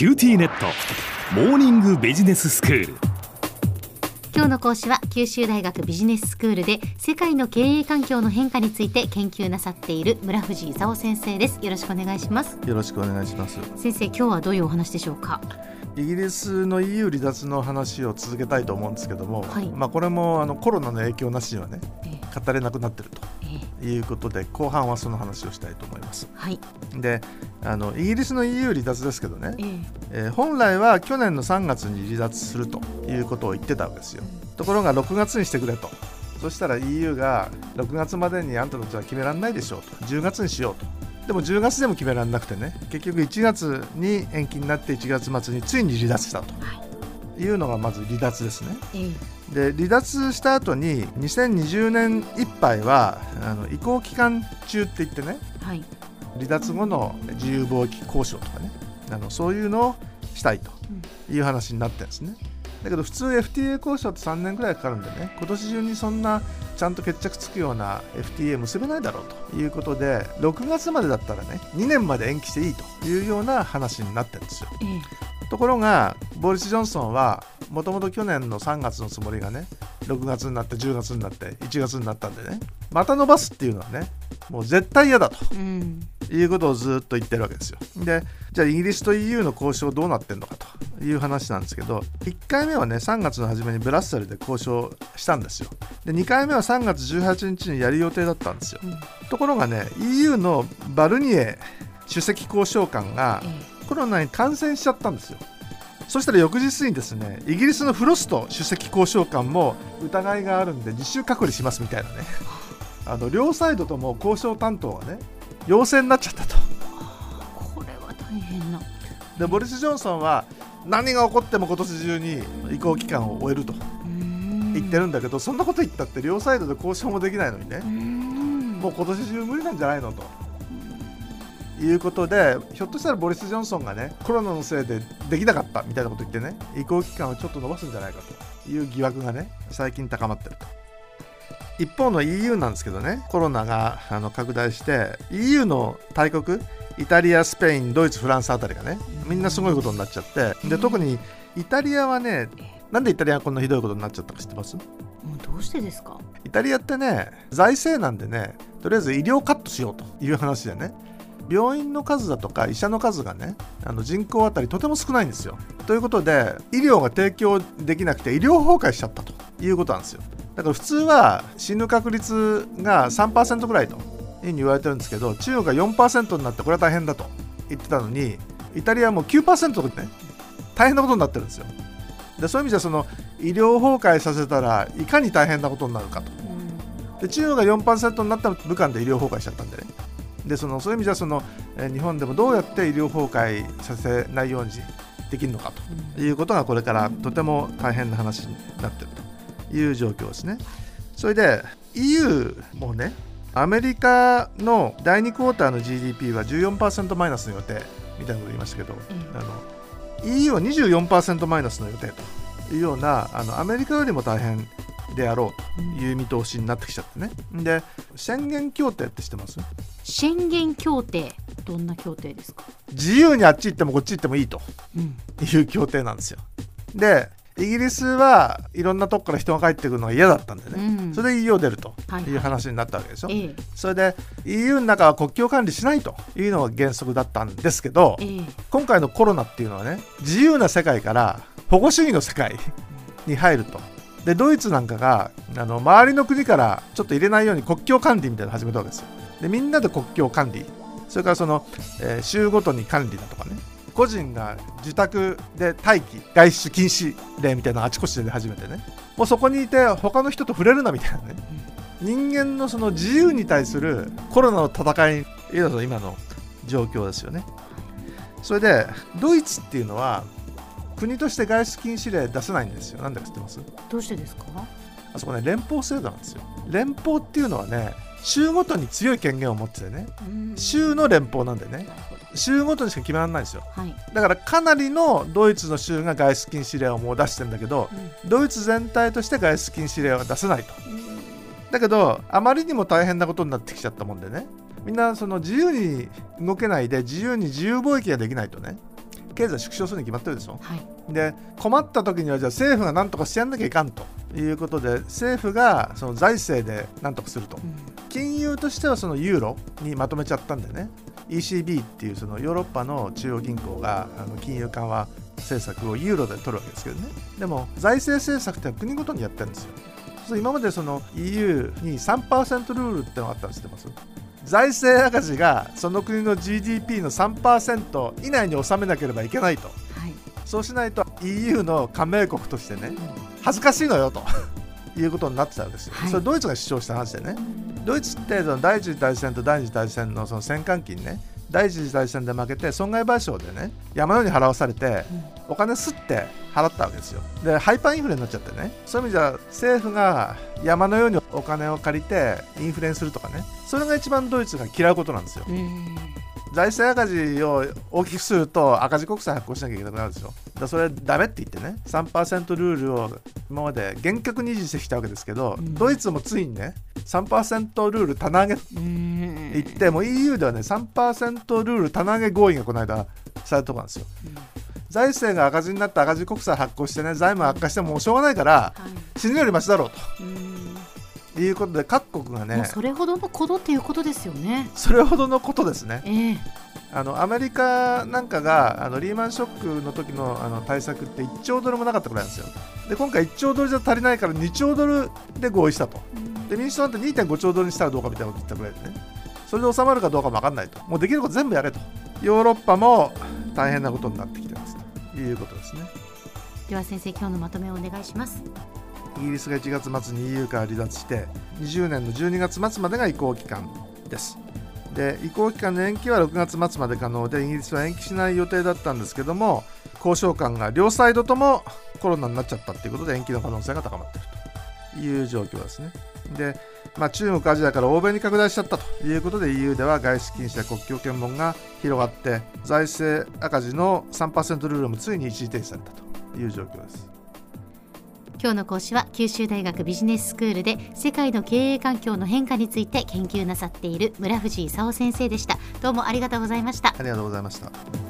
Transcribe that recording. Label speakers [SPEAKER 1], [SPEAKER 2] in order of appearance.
[SPEAKER 1] QTnet。モーニングビジネススクール。
[SPEAKER 2] 今日の講師は九州大学ビジネススクールで世界の経営環境の変化について研究なさっている村藤功先生です。よろしくお願いします。
[SPEAKER 3] よろしくお願いします。
[SPEAKER 2] 先生今日はどういうお話でしょうか？
[SPEAKER 3] イギリスの EU 離脱の話を続けたいと思うんですけども、
[SPEAKER 2] はい。
[SPEAKER 3] まあこれもあのコロナの影響なしにはね
[SPEAKER 2] え
[SPEAKER 3] 語れなくなってると。
[SPEAKER 2] ええ
[SPEAKER 3] いうことで後半はその話をしたいと思います。
[SPEAKER 2] はい。
[SPEAKER 3] であのイギリスの EU 離脱ですけどね。
[SPEAKER 2] え、え。
[SPEAKER 3] えー本来は去年の3月に離脱するということを言ってたわけですよ。ところが6月にしてくれと。そしたら EU が6月までにあんたたちは決められないでしょうと。10月にしようと。でも10月でも決められなくてね。結局1月に延期になって1月末についに離脱したと。い。うのがまず離脱ですね。
[SPEAKER 2] え
[SPEAKER 3] で離脱した後に2020年いっぱいはあの移行期間中って言ってね
[SPEAKER 2] えはい。
[SPEAKER 3] 離脱後の自由貿易交渉とかねあのそういうのをしたいという話になってるんですね。だけど普通 FTA 交渉って3年くらいかかるんでね今年中にそんなちゃんと決着つくような FTA 結べないだろうということで6月までだったらね2年まで延期していいというような話になってるんですよ。
[SPEAKER 2] ええ
[SPEAKER 3] ところがボリス・ジョンソンはもともと去年の3月のつもりがね6月になって10月になって1月になったんでねまた伸ばすっていうのはねもう絶対嫌だと
[SPEAKER 2] うん
[SPEAKER 3] いうことをずっと言ってるわけですよ。でじゃあイギリスと EU の交渉どうなってんのかという話なんですけど1回目はね3月の初めにブラッセルで交渉したんですよ。で2回目は3月18日にやる予定だったんですよ。
[SPEAKER 2] うん
[SPEAKER 3] ところがね EU のバルニエ首席交渉官が
[SPEAKER 2] え
[SPEAKER 3] コロナに感染しちゃったんですよ。そしたら翌日にですねイギリスのフロスト首席交渉官も疑いがあるんで自主隔離しますみたいなねあの両サイドとも交渉担当がね陽性になっちゃったと。
[SPEAKER 2] これは大変な
[SPEAKER 3] でボリス・ジョンソンは何が起こっても今年中に移行期間を終えると
[SPEAKER 2] うん
[SPEAKER 3] 言ってるんだけど、そんなこと言ったって両サイドで交渉もできないのにね
[SPEAKER 2] うん
[SPEAKER 3] もう今年中無理なんじゃないのと。いうことでひょっとしたらボリス・ジョンソンがねコロナのせいでできなかったみたいなこと言ってね移行期間をちょっと延ばすんじゃないかという疑惑がね最近高まってると。一方の EU なんですけどねコロナがあの拡大して EU の大国イタリアスペインドイツフランスあたりがねみんなすごいことになっちゃってで特にイタリアはねなんでイタリアがこんなひどいことになっちゃったか知ってます？
[SPEAKER 2] もうどうしてですか？
[SPEAKER 3] イタリアってね財政難でねとりあえず医療カットしようという話でね病院の数だとか医者の数がねあの人口あたりとても少ないんですよ。ということで医療が提供できなくて医療崩壊しちゃったということなんですよ。だから普通は死ぬ確率が3%ぐらいというふうに言われてるんですけど中国が4%になってこれは大変だと言ってたのにイタリアはもう9%でね大変なことになってるんですよ。でそういう意味じゃその医療崩壊させたらいかに大変なことになるかと。で中国が4%になったら武漢で医療崩壊しちゃったんでねでそのそういう意味じゃその、えー日本でもどうやって医療崩壊させないようにできるのかということがこれからとても大変な話になっているという状況ですね。それで EU もねアメリカの第2クォーターの GDP は14%マイナスの予定みたいなこと言いましたけど、
[SPEAKER 2] うん
[SPEAKER 3] あの EU は24%マイナスの予定というようなあのアメリカよりも大変であろうという見通しになってきちゃってね。で宣言協定って知ってます？
[SPEAKER 2] 宣言協定どんな協定ですか、
[SPEAKER 3] 自由にあっち行ってもこっち行ってもいいと
[SPEAKER 2] うん
[SPEAKER 3] いう協定なんですよ。でイギリスはいろんなとこから人が帰ってくるのが嫌だったんでね、
[SPEAKER 2] うん
[SPEAKER 3] それで EU を出ると
[SPEAKER 2] はい
[SPEAKER 3] いう話になったわけでしょ。
[SPEAKER 2] ええ
[SPEAKER 3] それで EU の中は国境管理しないというのが原則だったんですけど
[SPEAKER 2] ええ
[SPEAKER 3] 今回のコロナっていうのはね自由な世界から保護主義の世界に入ると。でドイツなんかがあの周りの国からちょっと入れないように国境管理みたいなのを始めたわけですよ。でみんなで国境管理それからその、えー州ごとに管理だとかね個人が自宅で待機外出禁止令みたいなのをあちこちで出始めてねもうそこにいて他の人と触れるなみたいなね人間のその自由に対するコロナの戦い今の状況ですよね。それでドイツっていうのは国として外出禁止令出せないんですよ。なんでか知ってます？
[SPEAKER 2] どうしてですか？
[SPEAKER 3] あそこね連邦制度なんですよ。連邦っていうのはね州ごとに強い権限を持っててね。
[SPEAKER 2] うん。
[SPEAKER 3] 州の連邦なんでね。州ごとにしか決められないんですよ。
[SPEAKER 2] はい、
[SPEAKER 3] だからかなりのドイツの州が外出禁止令をもう出してるんだけどドイツ全体として外出禁止令は出せないと。だけどあまりにも大変なことになってきちゃったもんでね。みんなその自由に動けないで自由に自由貿易ができないとね。経済縮小するに決まってるでしょ。
[SPEAKER 2] はい。
[SPEAKER 3] で困った時にはじゃあ政府が何とかしてやんなきゃいかんということで政府がその財政で何とかすると。
[SPEAKER 2] うん
[SPEAKER 3] 金融としてはそのユーロにまとめちゃったんでね。ECB っていうそのヨーロッパの中央銀行があの金融緩和政策をユーロで取るわけですけどね。でも財政政策って国ごとにやってるんですよ。そう今までその EU に3%ルールってのがあったの知ってます？財政赤字がその国の GDP の3%以内に収めなければいけないと。
[SPEAKER 2] はい。
[SPEAKER 3] そうしないと EU の加盟国としてね恥ずかしいのよということになってたわけですよ、
[SPEAKER 2] はい。
[SPEAKER 3] それドイツが主張した話でねドイツってその第一次大戦と第二次大戦のその戦艦機にね第一次大戦で負けて損害賠償でね山のように払わされてお金すって払ったわけですよ。でハイパーインフレになっちゃってね。そういう意味じゃ政府が山のようにお金を借りてインフレにするとかね。それが一番ドイツが嫌うことなんですよ。
[SPEAKER 2] うん。
[SPEAKER 3] 財政赤字を大きくすると赤字国債発行しなきゃいけなくなるんですよだそれダメって言ってね3%ルールを今まで厳格に維持してきたわけですけど、
[SPEAKER 2] うん。
[SPEAKER 3] ドイツもついにね3%ルール棚上げ。言って、もう EU ではね3%ルール棚上げ合意がこの間されたとこなんですよ。財政が赤字になって赤字国債発行してね財務悪化してもしょうがないから
[SPEAKER 2] はい。
[SPEAKER 3] 死ぬよりマシだろう
[SPEAKER 2] うん。
[SPEAKER 3] ということで各国が
[SPEAKER 2] も
[SPEAKER 3] ね
[SPEAKER 2] うそれほどのことっていうことですよね。
[SPEAKER 3] それほどのことですね。
[SPEAKER 2] ええ。
[SPEAKER 3] あのアメリカなんかがあのリーマンショックの時のあの対策って1兆ドルもなかったくらいなんですよ。で今回1兆ドルじゃ足りないから2兆ドルで合意したとで民主党なんて2.5兆ドルにしたらどうかみたいなこと言ったくらいでね。それで収まるかどうかも分かんないと。もうできること全部やれと。ヨーロッパも大変なことになってきてますと。いうことですね。
[SPEAKER 2] では先生今日のまとめをお願いします。
[SPEAKER 3] イギリスが1月末に EU から離脱して20年の12月末までが移行期間です。で移行期間の延期は6月末まで可能でイギリスは延期しない予定だったんですけども交渉官が両サイドともコロナになっちゃったっていうことで延期の可能性が高まっているという状況ですねで、まあ、中国アジアから欧米に拡大しちゃったということで EU では外出禁止や国境検問が広がって財政赤字の3%ルールもついに一時停止されたという状況です。
[SPEAKER 2] 今日の講師は九州大学ビジネススクールで世界の経営環境の変化について研究なさっている村藤勲先生でした。どうもありがとうございました。
[SPEAKER 3] ありがとうございました